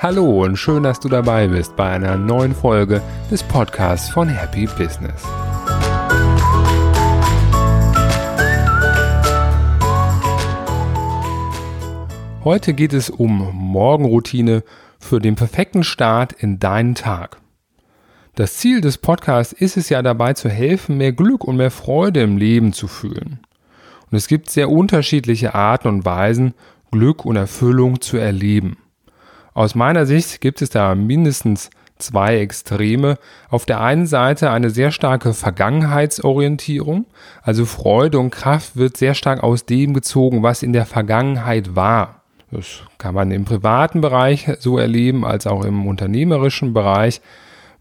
Hallo und schön, dass du dabei bist bei einer neuen Folge des Podcasts von Happy Business. Heute geht es um Morgenroutine für den perfekten Start in deinen Tag. Das Ziel des Podcasts ist es ja dabei zu helfen, mehr Glück und mehr Freude im Leben zu fühlen. Und es gibt sehr unterschiedliche Arten und Weisen, Glück und Erfüllung zu erleben. Aus meiner Sicht gibt es da mindestens zwei Extreme. Auf der einen Seite eine sehr starke Vergangenheitsorientierung, also Freude und Kraft wird sehr stark aus dem gezogen, was in der Vergangenheit war. Das kann man im privaten Bereich so erleben, als auch im unternehmerischen Bereich.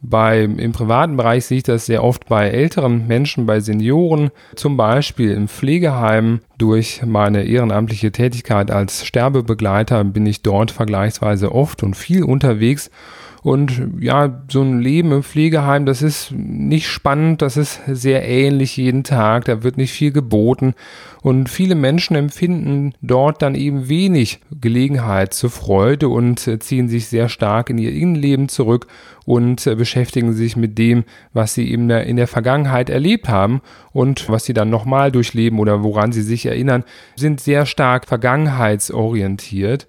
Bei, Im privaten Bereich sehe ich das sehr oft bei älteren Menschen, bei Senioren, zum Beispiel im Pflegeheim. Durch meine ehrenamtliche Tätigkeit als Sterbebegleiter bin ich dort vergleichsweise oft und viel unterwegs und ja, so ein Leben im Pflegeheim, das ist nicht spannend, das ist sehr ähnlich jeden Tag, da wird nicht viel geboten. Und viele Menschen empfinden dort dann eben wenig Gelegenheit zur Freude und ziehen sich sehr stark in ihr Innenleben zurück und beschäftigen sich mit dem, was sie eben in der Vergangenheit erlebt haben und was sie dann nochmal durchleben oder woran sie sich erinnern, sind sehr stark vergangenheitsorientiert.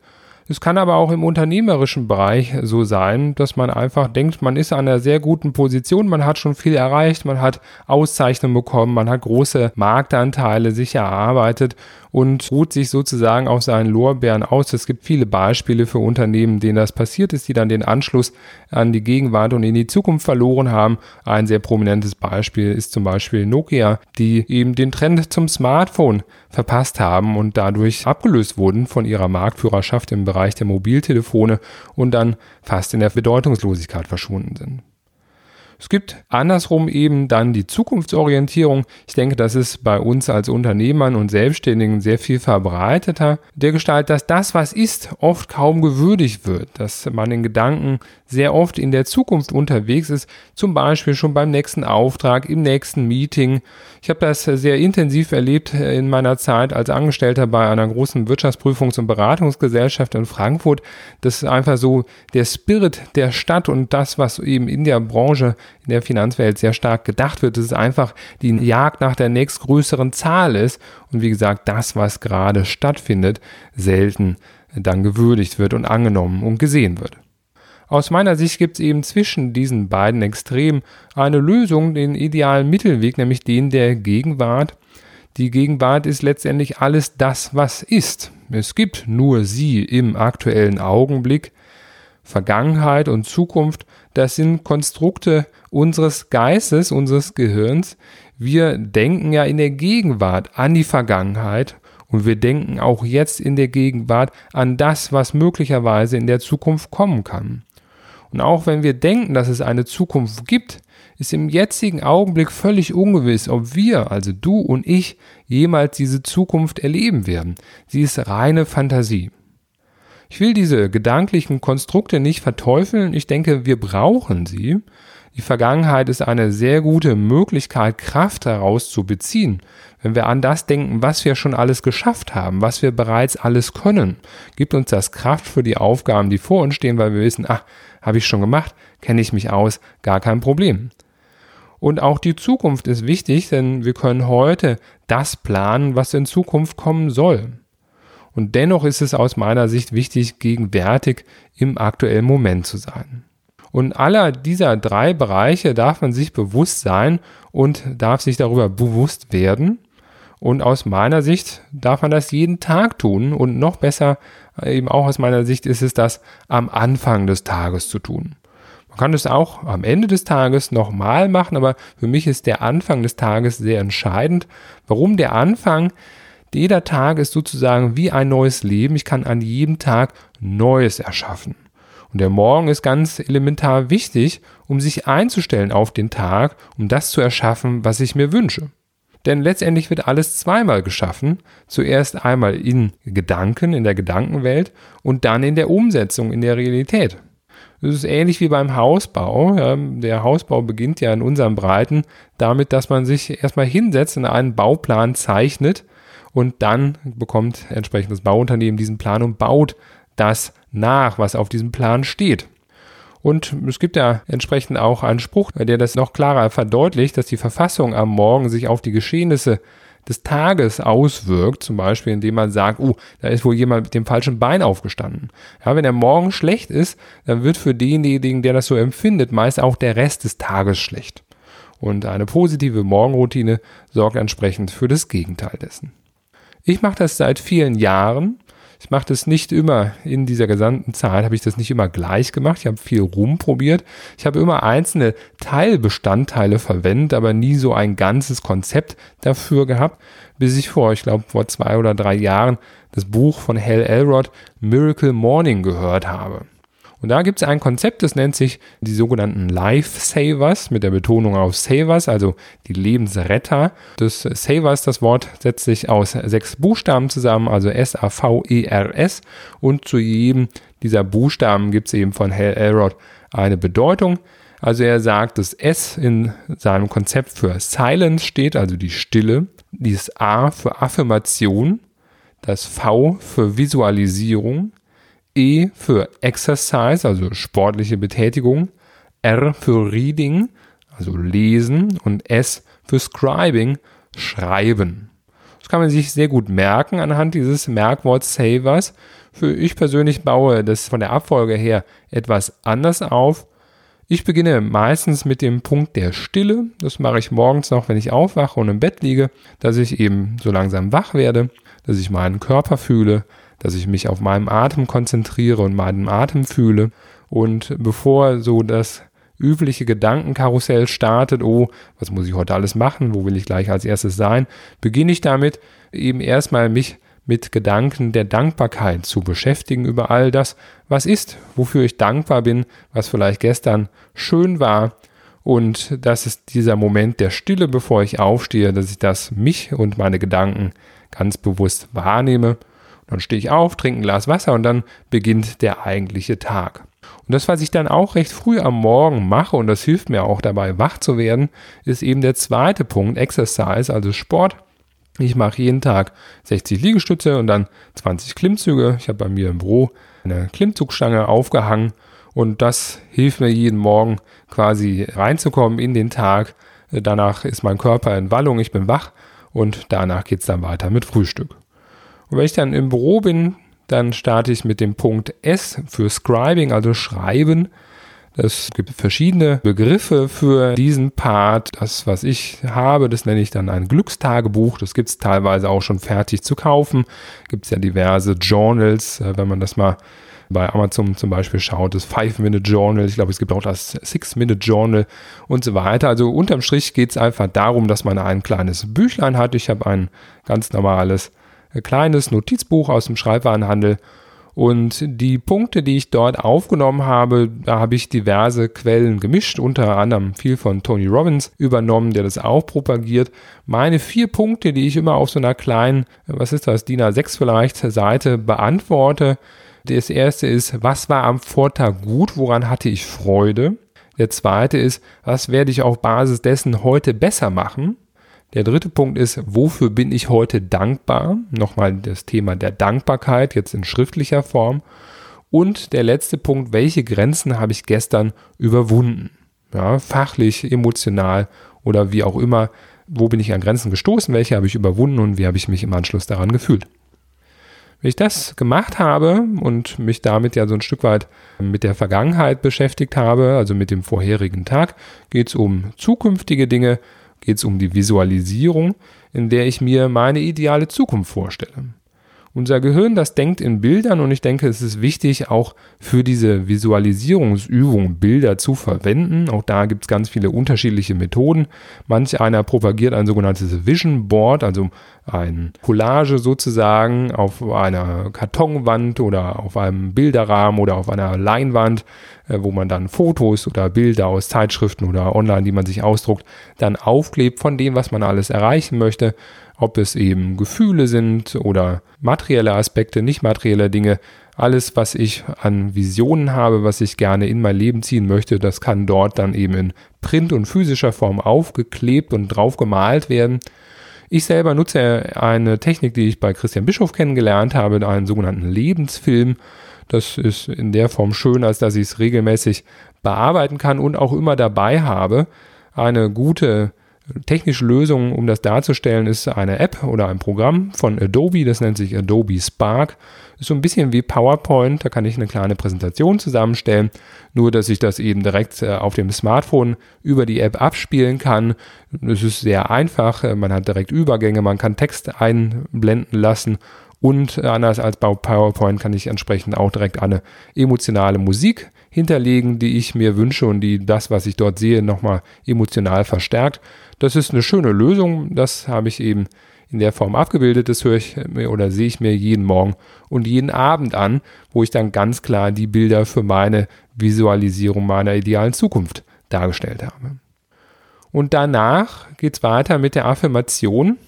Es kann aber auch im unternehmerischen Bereich so sein, dass man einfach denkt, man ist an einer sehr guten Position, man hat schon viel erreicht, man hat Auszeichnungen bekommen, man hat große Marktanteile sich erarbeitet und ruht sich sozusagen auf seinen Lorbeeren aus. Es gibt viele Beispiele für Unternehmen, denen das passiert ist, die dann den Anschluss an die Gegenwart und in die Zukunft verloren haben. Ein sehr prominentes Beispiel ist zum Beispiel Nokia, die eben den Trend zum Smartphone verpasst haben und dadurch abgelöst wurden von ihrer Marktführerschaft im Bereich der Mobiltelefone und dann fast in der Bedeutungslosigkeit verschwunden sind. Es gibt andersrum eben dann die Zukunftsorientierung. Ich denke, das ist bei uns als Unternehmern und Selbstständigen sehr viel verbreiteter. Der Gestalt, dass das, was ist, oft kaum gewürdigt wird, dass man in Gedanken sehr oft in der Zukunft unterwegs ist, zum Beispiel schon beim nächsten Auftrag, im nächsten Meeting. Ich habe das sehr intensiv erlebt in meiner Zeit als Angestellter bei einer großen Wirtschaftsprüfungs- und Beratungsgesellschaft in Frankfurt. Das ist einfach so der Spirit der Stadt und das, was eben in der Branche in der Finanzwelt sehr stark gedacht wird, dass es einfach die Jagd nach der nächstgrößeren Zahl ist und wie gesagt, das, was gerade stattfindet, selten dann gewürdigt wird und angenommen und gesehen wird. Aus meiner Sicht gibt es eben zwischen diesen beiden Extremen eine Lösung, den idealen Mittelweg, nämlich den der Gegenwart. Die Gegenwart ist letztendlich alles das, was ist. Es gibt nur sie im aktuellen Augenblick. Vergangenheit und Zukunft, das sind Konstrukte unseres Geistes, unseres Gehirns. Wir denken ja in der Gegenwart an die Vergangenheit und wir denken auch jetzt in der Gegenwart an das, was möglicherweise in der Zukunft kommen kann. Und auch wenn wir denken, dass es eine Zukunft gibt, ist im jetzigen Augenblick völlig ungewiss, ob wir, also du und ich, jemals diese Zukunft erleben werden. Sie ist reine Fantasie. Ich will diese gedanklichen Konstrukte nicht verteufeln. Ich denke, wir brauchen sie. Die Vergangenheit ist eine sehr gute Möglichkeit, Kraft daraus zu beziehen. Wenn wir an das denken, was wir schon alles geschafft haben, was wir bereits alles können, gibt uns das Kraft für die Aufgaben, die vor uns stehen, weil wir wissen, ach, habe ich schon gemacht, kenne ich mich aus, gar kein Problem. Und auch die Zukunft ist wichtig, denn wir können heute das planen, was in Zukunft kommen soll. Und dennoch ist es aus meiner Sicht wichtig, gegenwärtig im aktuellen Moment zu sein. Und aller dieser drei Bereiche darf man sich bewusst sein und darf sich darüber bewusst werden. Und aus meiner Sicht darf man das jeden Tag tun. Und noch besser, eben auch aus meiner Sicht, ist es das am Anfang des Tages zu tun. Man kann es auch am Ende des Tages nochmal machen, aber für mich ist der Anfang des Tages sehr entscheidend. Warum der Anfang? Jeder Tag ist sozusagen wie ein neues Leben. Ich kann an jedem Tag Neues erschaffen. Und der Morgen ist ganz elementar wichtig, um sich einzustellen auf den Tag, um das zu erschaffen, was ich mir wünsche. Denn letztendlich wird alles zweimal geschaffen. Zuerst einmal in Gedanken, in der Gedankenwelt und dann in der Umsetzung, in der Realität. Es ist ähnlich wie beim Hausbau. Der Hausbau beginnt ja in unseren Breiten damit, dass man sich erstmal hinsetzt und einen Bauplan zeichnet und dann bekommt entsprechend das Bauunternehmen diesen Plan und baut das nach, was auf diesem Plan steht. Und es gibt ja entsprechend auch einen Spruch, der das noch klarer verdeutlicht, dass die Verfassung am Morgen sich auf die Geschehnisse des Tages auswirkt, zum Beispiel indem man sagt, oh, da ist wohl jemand mit dem falschen Bein aufgestanden. Ja, wenn der Morgen schlecht ist, dann wird für denjenigen, der das so empfindet, meist auch der Rest des Tages schlecht. Und eine positive Morgenroutine sorgt entsprechend für das Gegenteil dessen. Ich mache das seit vielen Jahren ich mache das nicht immer in dieser gesamten Zeit, habe ich das nicht immer gleich gemacht. Ich habe viel rumprobiert. Ich habe immer einzelne Teilbestandteile verwendet, aber nie so ein ganzes Konzept dafür gehabt, bis ich vor, ich glaube, vor zwei oder drei Jahren das Buch von Hal Elrod Miracle Morning gehört habe. Und da gibt es ein Konzept, das nennt sich die sogenannten Lifesavers mit der Betonung auf Savers, also die Lebensretter. Das Savers, das Wort setzt sich aus sechs Buchstaben zusammen, also S-A-V-E-R-S. Und zu jedem dieser Buchstaben gibt es eben von Hal Elrod eine Bedeutung. Also er sagt, dass S in seinem Konzept für Silence steht, also die Stille. Dieses A für Affirmation, das V für Visualisierung, E für Exercise, also sportliche Betätigung, R für Reading, also Lesen und S für Scribing, Schreiben. Das kann man sich sehr gut merken anhand dieses Merkworts Savers. Für ich persönlich baue das von der Abfolge her etwas anders auf. Ich beginne meistens mit dem Punkt der Stille. Das mache ich morgens noch, wenn ich aufwache und im Bett liege, dass ich eben so langsam wach werde, dass ich meinen Körper fühle, dass ich mich auf meinen Atem konzentriere und meinen Atem fühle. Und bevor so das übliche Gedankenkarussell startet, oh, was muss ich heute alles machen, wo will ich gleich als erstes sein, beginne ich damit eben erstmal mich mit Gedanken der Dankbarkeit zu beschäftigen über all das, was ist, wofür ich dankbar bin, was vielleicht gestern schön war. Und das ist dieser Moment der Stille, bevor ich aufstehe, dass ich das mich und meine Gedanken ganz bewusst wahrnehme dann stehe ich auf, trinke ein Glas Wasser und dann beginnt der eigentliche Tag. Und das, was ich dann auch recht früh am Morgen mache, und das hilft mir auch dabei, wach zu werden, ist eben der zweite Punkt, Exercise, also Sport. Ich mache jeden Tag 60 Liegestütze und dann 20 Klimmzüge. Ich habe bei mir im Büro eine Klimmzugstange aufgehangen und das hilft mir jeden Morgen quasi reinzukommen in den Tag. Danach ist mein Körper in Wallung, ich bin wach und danach geht es dann weiter mit Frühstück. Und wenn ich dann im Büro bin, dann starte ich mit dem Punkt S für Scribing, also Schreiben. Es gibt verschiedene Begriffe für diesen Part. Das, was ich habe, das nenne ich dann ein Glückstagebuch. Das gibt es teilweise auch schon fertig zu kaufen. Gibt es ja diverse Journals, äh, wenn man das mal bei Amazon zum Beispiel schaut, das Five-Minute-Journal, ich glaube, es gibt auch das Six-Minute-Journal und so weiter. Also unterm Strich geht es einfach darum, dass man ein kleines Büchlein hat. Ich habe ein ganz normales kleines Notizbuch aus dem Schreibwarenhandel. Und die Punkte, die ich dort aufgenommen habe, da habe ich diverse Quellen gemischt, unter anderem viel von Tony Robbins übernommen, der das auch propagiert. Meine vier Punkte, die ich immer auf so einer kleinen, was ist das, DIN A6 vielleicht, Seite beantworte. Das erste ist, was war am Vortag gut, woran hatte ich Freude? Der zweite ist, was werde ich auf Basis dessen heute besser machen? Der dritte Punkt ist, wofür bin ich heute dankbar? Nochmal das Thema der Dankbarkeit, jetzt in schriftlicher Form. Und der letzte Punkt, welche Grenzen habe ich gestern überwunden? Ja, fachlich, emotional oder wie auch immer. Wo bin ich an Grenzen gestoßen? Welche habe ich überwunden und wie habe ich mich im Anschluss daran gefühlt? Wenn ich das gemacht habe und mich damit ja so ein Stück weit mit der Vergangenheit beschäftigt habe, also mit dem vorherigen Tag, geht es um zukünftige Dinge, geht es um die Visualisierung, in der ich mir meine ideale Zukunft vorstelle. Unser Gehirn, das denkt in Bildern und ich denke, es ist wichtig, auch für diese Visualisierungsübung Bilder zu verwenden. Auch da gibt es ganz viele unterschiedliche Methoden. Manch einer propagiert ein sogenanntes Vision Board, also ein Collage sozusagen auf einer Kartonwand oder auf einem Bilderrahmen oder auf einer Leinwand, äh, wo man dann Fotos oder Bilder aus Zeitschriften oder online, die man sich ausdruckt, dann aufklebt von dem, was man alles erreichen möchte ob es eben Gefühle sind oder materielle Aspekte, nicht materielle Dinge. Alles, was ich an Visionen habe, was ich gerne in mein Leben ziehen möchte, das kann dort dann eben in Print und physischer Form aufgeklebt und drauf gemalt werden. Ich selber nutze eine Technik, die ich bei Christian Bischof kennengelernt habe, einen sogenannten Lebensfilm. Das ist in der Form schön, als dass ich es regelmäßig bearbeiten kann und auch immer dabei habe. Eine gute technische Lösung, um das darzustellen, ist eine App oder ein Programm von Adobe, das nennt sich Adobe Spark. Ist so ein bisschen wie PowerPoint, da kann ich eine kleine Präsentation zusammenstellen, nur dass ich das eben direkt äh, auf dem Smartphone über die App abspielen kann. Es ist sehr einfach, äh, man hat direkt Übergänge, man kann Text einblenden lassen und anders als bei PowerPoint kann ich entsprechend auch direkt eine emotionale Musik hinterlegen, die ich mir wünsche und die das, was ich dort sehe, nochmal emotional verstärkt. Das ist eine schöne Lösung. Das habe ich eben in der Form abgebildet. Das höre ich mir oder sehe ich mir jeden Morgen und jeden Abend an, wo ich dann ganz klar die Bilder für meine Visualisierung meiner idealen Zukunft dargestellt habe. Und danach geht es weiter mit der Affirmation.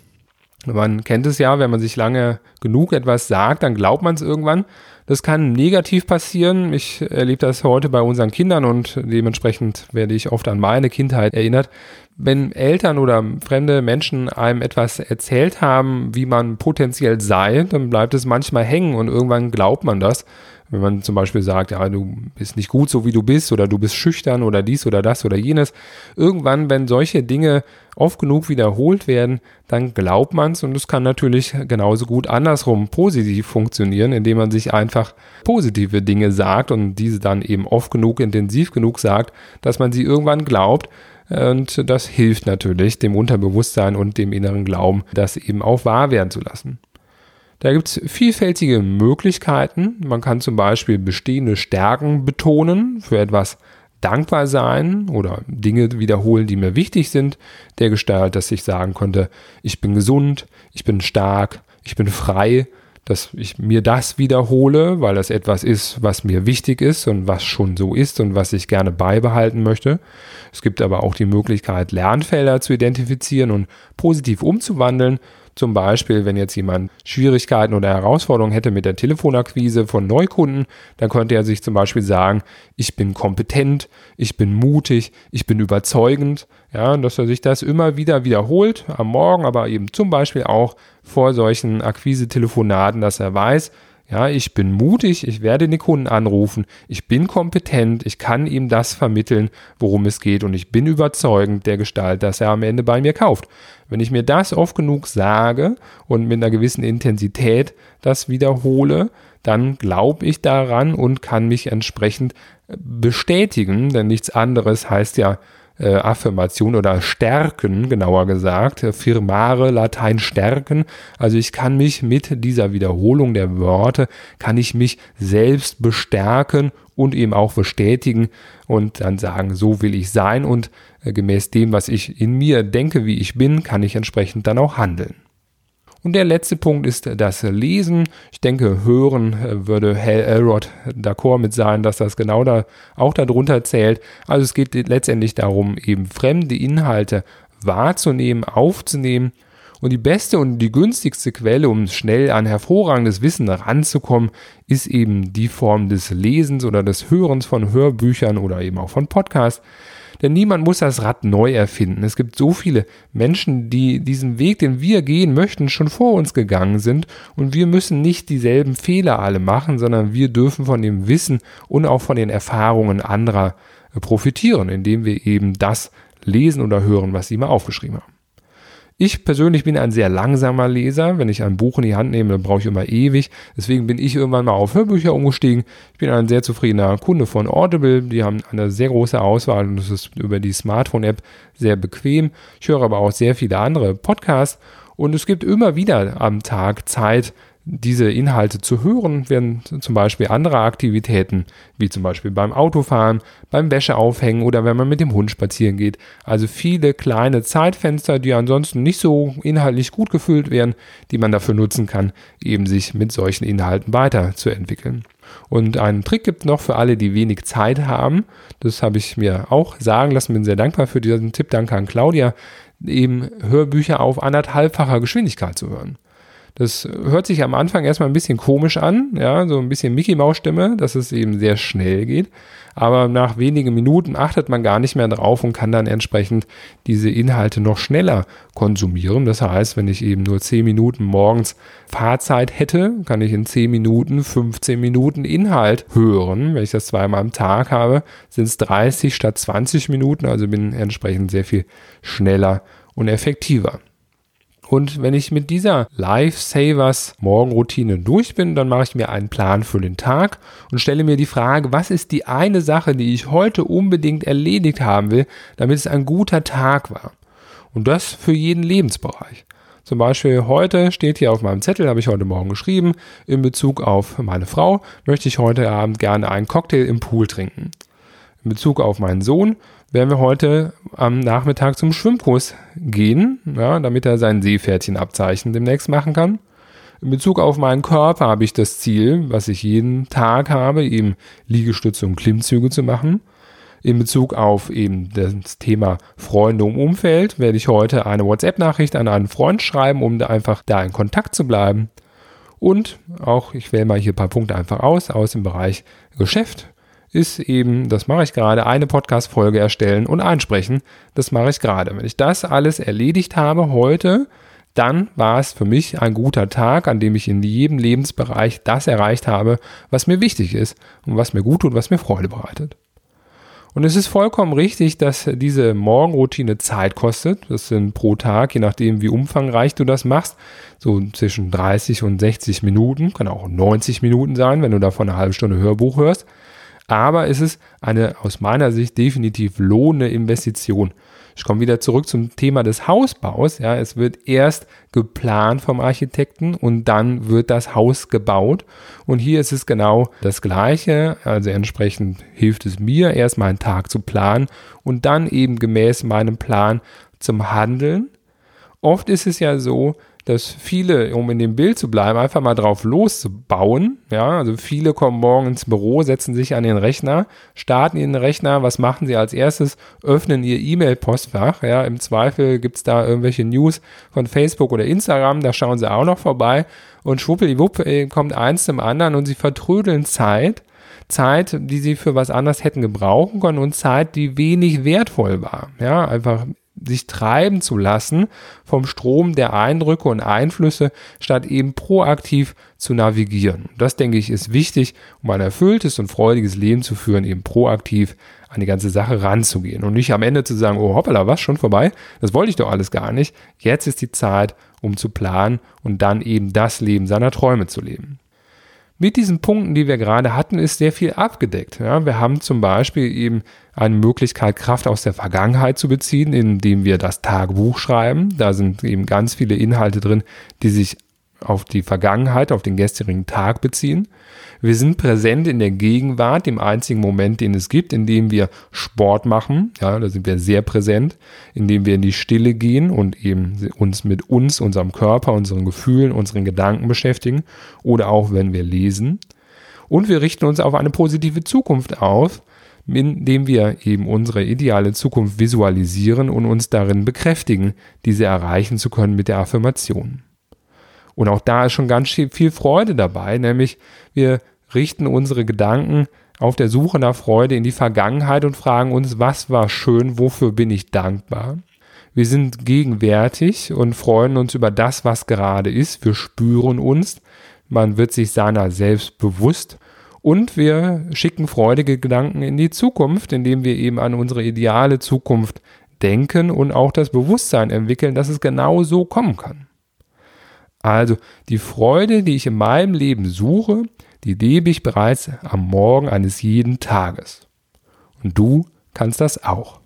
Man kennt es ja, wenn man sich lange genug etwas sagt, dann glaubt man es irgendwann. Das kann negativ passieren. Ich erlebe das heute bei unseren Kindern und dementsprechend werde ich oft an meine Kindheit erinnert. Wenn Eltern oder fremde Menschen einem etwas erzählt haben, wie man potenziell sei, dann bleibt es manchmal hängen und irgendwann glaubt man das. Wenn man zum Beispiel sagt, ja, du bist nicht gut so wie du bist oder du bist schüchtern oder dies oder das oder jenes. Irgendwann, wenn solche Dinge oft genug wiederholt werden, dann glaubt man es und es kann natürlich genauso gut andersrum positiv funktionieren, indem man sich einfach positive Dinge sagt und diese dann eben oft genug, intensiv genug sagt, dass man sie irgendwann glaubt. Und das hilft natürlich dem Unterbewusstsein und dem inneren Glauben, das eben auch wahr werden zu lassen. Da gibt es vielfältige Möglichkeiten. Man kann zum Beispiel bestehende Stärken betonen, für etwas dankbar sein oder Dinge wiederholen, die mir wichtig sind, der Gestalt, dass ich sagen konnte, ich bin gesund, ich bin stark, ich bin frei, dass ich mir das wiederhole, weil das etwas ist, was mir wichtig ist und was schon so ist und was ich gerne beibehalten möchte. Es gibt aber auch die Möglichkeit, Lernfelder zu identifizieren und positiv umzuwandeln zum Beispiel, wenn jetzt jemand Schwierigkeiten oder Herausforderungen hätte mit der Telefonakquise von Neukunden, dann könnte er sich zum Beispiel sagen, ich bin kompetent, ich bin mutig, ich bin überzeugend, ja, dass er sich das immer wieder wiederholt am Morgen, aber eben zum Beispiel auch vor solchen Akquise-Telefonaten, dass er weiß, ja, ich bin mutig, ich werde den Kunden anrufen, ich bin kompetent, ich kann ihm das vermitteln, worum es geht und ich bin überzeugend der Gestalt, dass er am Ende bei mir kauft. Wenn ich mir das oft genug sage und mit einer gewissen Intensität das wiederhole, dann glaube ich daran und kann mich entsprechend bestätigen, denn nichts anderes heißt ja äh, Affirmation oder stärken, genauer gesagt, firmare, Latein stärken. Also ich kann mich mit dieser Wiederholung der Worte, kann ich mich selbst bestärken und eben auch bestätigen und dann sagen, so will ich sein und äh, gemäß dem, was ich in mir denke, wie ich bin, kann ich entsprechend dann auch handeln. Und der letzte Punkt ist das Lesen. Ich denke, hören äh, würde Hal Elrod d'accord mit sein, dass das genau da auch darunter zählt. Also es geht letztendlich darum, eben fremde Inhalte wahrzunehmen, aufzunehmen. Und die beste und die günstigste Quelle, um schnell an hervorragendes Wissen ranzukommen, ist eben die Form des Lesens oder des Hörens von Hörbüchern oder eben auch von Podcasts. Denn niemand muss das Rad neu erfinden. Es gibt so viele Menschen, die diesen Weg, den wir gehen möchten, schon vor uns gegangen sind. Und wir müssen nicht dieselben Fehler alle machen, sondern wir dürfen von dem Wissen und auch von den Erfahrungen anderer profitieren, indem wir eben das lesen oder hören, was sie mal aufgeschrieben haben. Ich persönlich bin ein sehr langsamer Leser. Wenn ich ein Buch in die Hand nehme, dann brauche ich immer ewig. Deswegen bin ich irgendwann mal auf Hörbücher umgestiegen. Ich bin ein sehr zufriedener Kunde von Audible. Die haben eine sehr große Auswahl und es ist über die Smartphone-App sehr bequem. Ich höre aber auch sehr viele andere Podcasts und es gibt immer wieder am Tag Zeit, diese Inhalte zu hören, werden zum Beispiel andere Aktivitäten, wie zum Beispiel beim Autofahren, beim Wäscheaufhängen oder wenn man mit dem Hund spazieren geht. Also viele kleine Zeitfenster, die ansonsten nicht so inhaltlich gut gefüllt werden, die man dafür nutzen kann, eben sich mit solchen Inhalten weiterzuentwickeln. Und einen Trick gibt noch für alle, die wenig Zeit haben. Das habe ich mir auch sagen lassen, bin sehr dankbar für diesen Tipp. Danke an Claudia, eben Hörbücher auf anderthalbfacher Geschwindigkeit zu hören. Das hört sich am Anfang erstmal ein bisschen komisch an, ja, so ein bisschen Mickey Maus Stimme, dass es eben sehr schnell geht. Aber nach wenigen Minuten achtet man gar nicht mehr drauf und kann dann entsprechend diese Inhalte noch schneller konsumieren. Das heißt, wenn ich eben nur 10 Minuten morgens Fahrzeit hätte, kann ich in 10 Minuten 15 Minuten Inhalt hören. Wenn ich das zweimal am Tag habe, sind es 30 statt 20 Minuten, also bin entsprechend sehr viel schneller und effektiver. Und wenn ich mit dieser Lifesavers Morgenroutine durch bin, dann mache ich mir einen Plan für den Tag und stelle mir die Frage, was ist die eine Sache, die ich heute unbedingt erledigt haben will, damit es ein guter Tag war. Und das für jeden Lebensbereich. Zum Beispiel heute steht hier auf meinem Zettel, habe ich heute Morgen geschrieben, in Bezug auf meine Frau möchte ich heute Abend gerne einen Cocktail im Pool trinken. In Bezug auf meinen Sohn werden wir heute am Nachmittag zum Schwimmkurs gehen, ja, damit er sein Seepferdchenabzeichen demnächst machen kann. In Bezug auf meinen Körper habe ich das Ziel, was ich jeden Tag habe, eben Liegestütze und Klimmzüge zu machen. In Bezug auf eben das Thema Freunde und Umfeld werde ich heute eine WhatsApp-Nachricht an einen Freund schreiben, um da einfach da in Kontakt zu bleiben. Und auch, ich wähle mal hier ein paar Punkte einfach aus, aus dem Bereich Geschäft ist eben, das mache ich gerade, eine Podcast-Folge erstellen und einsprechen. Das mache ich gerade. Wenn ich das alles erledigt habe heute, dann war es für mich ein guter Tag, an dem ich in jedem Lebensbereich das erreicht habe, was mir wichtig ist und was mir gut tut, was mir Freude bereitet. Und es ist vollkommen richtig, dass diese Morgenroutine Zeit kostet. Das sind pro Tag, je nachdem wie umfangreich du das machst, so zwischen 30 und 60 Minuten, kann auch 90 Minuten sein, wenn du davon eine halbe Stunde Hörbuch hörst. Aber es ist eine aus meiner Sicht definitiv lohnende Investition. Ich komme wieder zurück zum Thema des Hausbaus. Ja, es wird erst geplant vom Architekten und dann wird das Haus gebaut. Und hier ist es genau das Gleiche. Also entsprechend hilft es mir, erst meinen Tag zu planen und dann eben gemäß meinem Plan zum Handeln. Oft ist es ja so, dass viele, um in dem Bild zu bleiben, einfach mal drauf losbauen. Ja, also viele kommen morgen ins Büro, setzen sich an den Rechner, starten ihren Rechner. Was machen sie als erstes? Öffnen ihr E-Mail-Postfach. Ja, im Zweifel gibt es da irgendwelche News von Facebook oder Instagram. Da schauen sie auch noch vorbei. Und schwuppeliwupp äh, kommt eins zum anderen und sie vertrödeln Zeit. Zeit, die sie für was anderes hätten gebrauchen können und Zeit, die wenig wertvoll war. Ja, einfach sich treiben zu lassen vom Strom der Eindrücke und Einflüsse, statt eben proaktiv zu navigieren. Das, denke ich, ist wichtig, um ein erfülltes und freudiges Leben zu führen, eben proaktiv an die ganze Sache ranzugehen und nicht am Ende zu sagen, oh hoppala, was, schon vorbei? Das wollte ich doch alles gar nicht. Jetzt ist die Zeit, um zu planen und dann eben das Leben seiner Träume zu leben. Mit diesen Punkten, die wir gerade hatten, ist sehr viel abgedeckt. Ja, wir haben zum Beispiel eben eine Möglichkeit, Kraft aus der Vergangenheit zu beziehen, indem wir das Tagebuch schreiben. Da sind eben ganz viele Inhalte drin, die sich auf die Vergangenheit, auf den gestrigen Tag beziehen. Wir sind präsent in der Gegenwart, dem einzigen Moment, den es gibt, in dem wir Sport machen. Ja, da sind wir sehr präsent, indem wir in die Stille gehen und eben uns mit uns, unserem Körper, unseren Gefühlen, unseren Gedanken beschäftigen oder auch wenn wir lesen. Und wir richten uns auf eine positive Zukunft auf, indem wir eben unsere ideale Zukunft visualisieren und uns darin bekräftigen, diese erreichen zu können mit der Affirmation. Und auch da ist schon ganz viel Freude dabei, nämlich wir richten unsere Gedanken auf der Suche nach Freude in die Vergangenheit und fragen uns, was war schön, wofür bin ich dankbar. Wir sind gegenwärtig und freuen uns über das, was gerade ist. Wir spüren uns. Man wird sich seiner selbst bewusst. Und wir schicken freudige Gedanken in die Zukunft, indem wir eben an unsere ideale Zukunft denken und auch das Bewusstsein entwickeln, dass es genau so kommen kann. Also die Freude, die ich in meinem Leben suche, die lebe ich bereits am Morgen eines jeden Tages. Und du kannst das auch.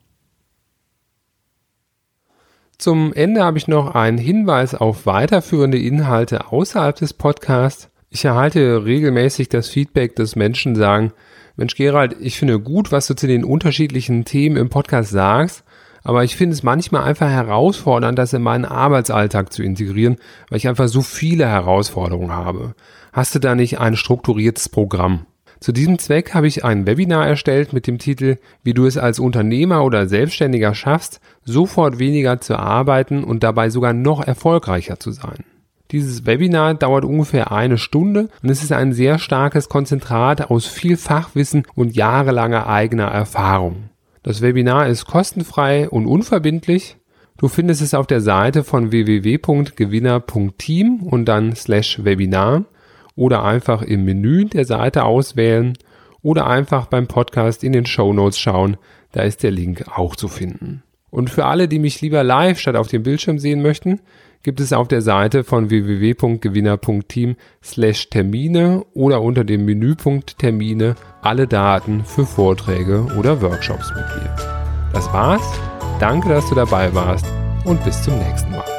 Zum Ende habe ich noch einen Hinweis auf weiterführende Inhalte außerhalb des Podcasts. Ich erhalte regelmäßig das Feedback, dass Menschen sagen, Mensch Gerald, ich finde gut, was du zu den unterschiedlichen Themen im Podcast sagst, aber ich finde es manchmal einfach herausfordernd, das in meinen Arbeitsalltag zu integrieren, weil ich einfach so viele Herausforderungen habe. Hast du da nicht ein strukturiertes Programm? Zu diesem Zweck habe ich ein Webinar erstellt mit dem Titel Wie du es als Unternehmer oder Selbstständiger schaffst, sofort weniger zu arbeiten und dabei sogar noch erfolgreicher zu sein. Dieses Webinar dauert ungefähr eine Stunde und es ist ein sehr starkes Konzentrat aus viel Fachwissen und jahrelanger eigener Erfahrung. Das Webinar ist kostenfrei und unverbindlich. Du findest es auf der Seite von www.gewinner.team und dann slash Webinar oder einfach im Menü der Seite auswählen oder einfach beim Podcast in den Show Notes schauen, da ist der Link auch zu finden. Und für alle, die mich lieber live statt auf dem Bildschirm sehen möchten, gibt es auf der Seite von www.gewinner.team slash Termine oder unter dem Menüpunkt Termine alle Daten für Vorträge oder Workshops mit mir. Das war's. Danke, dass du dabei warst und bis zum nächsten Mal.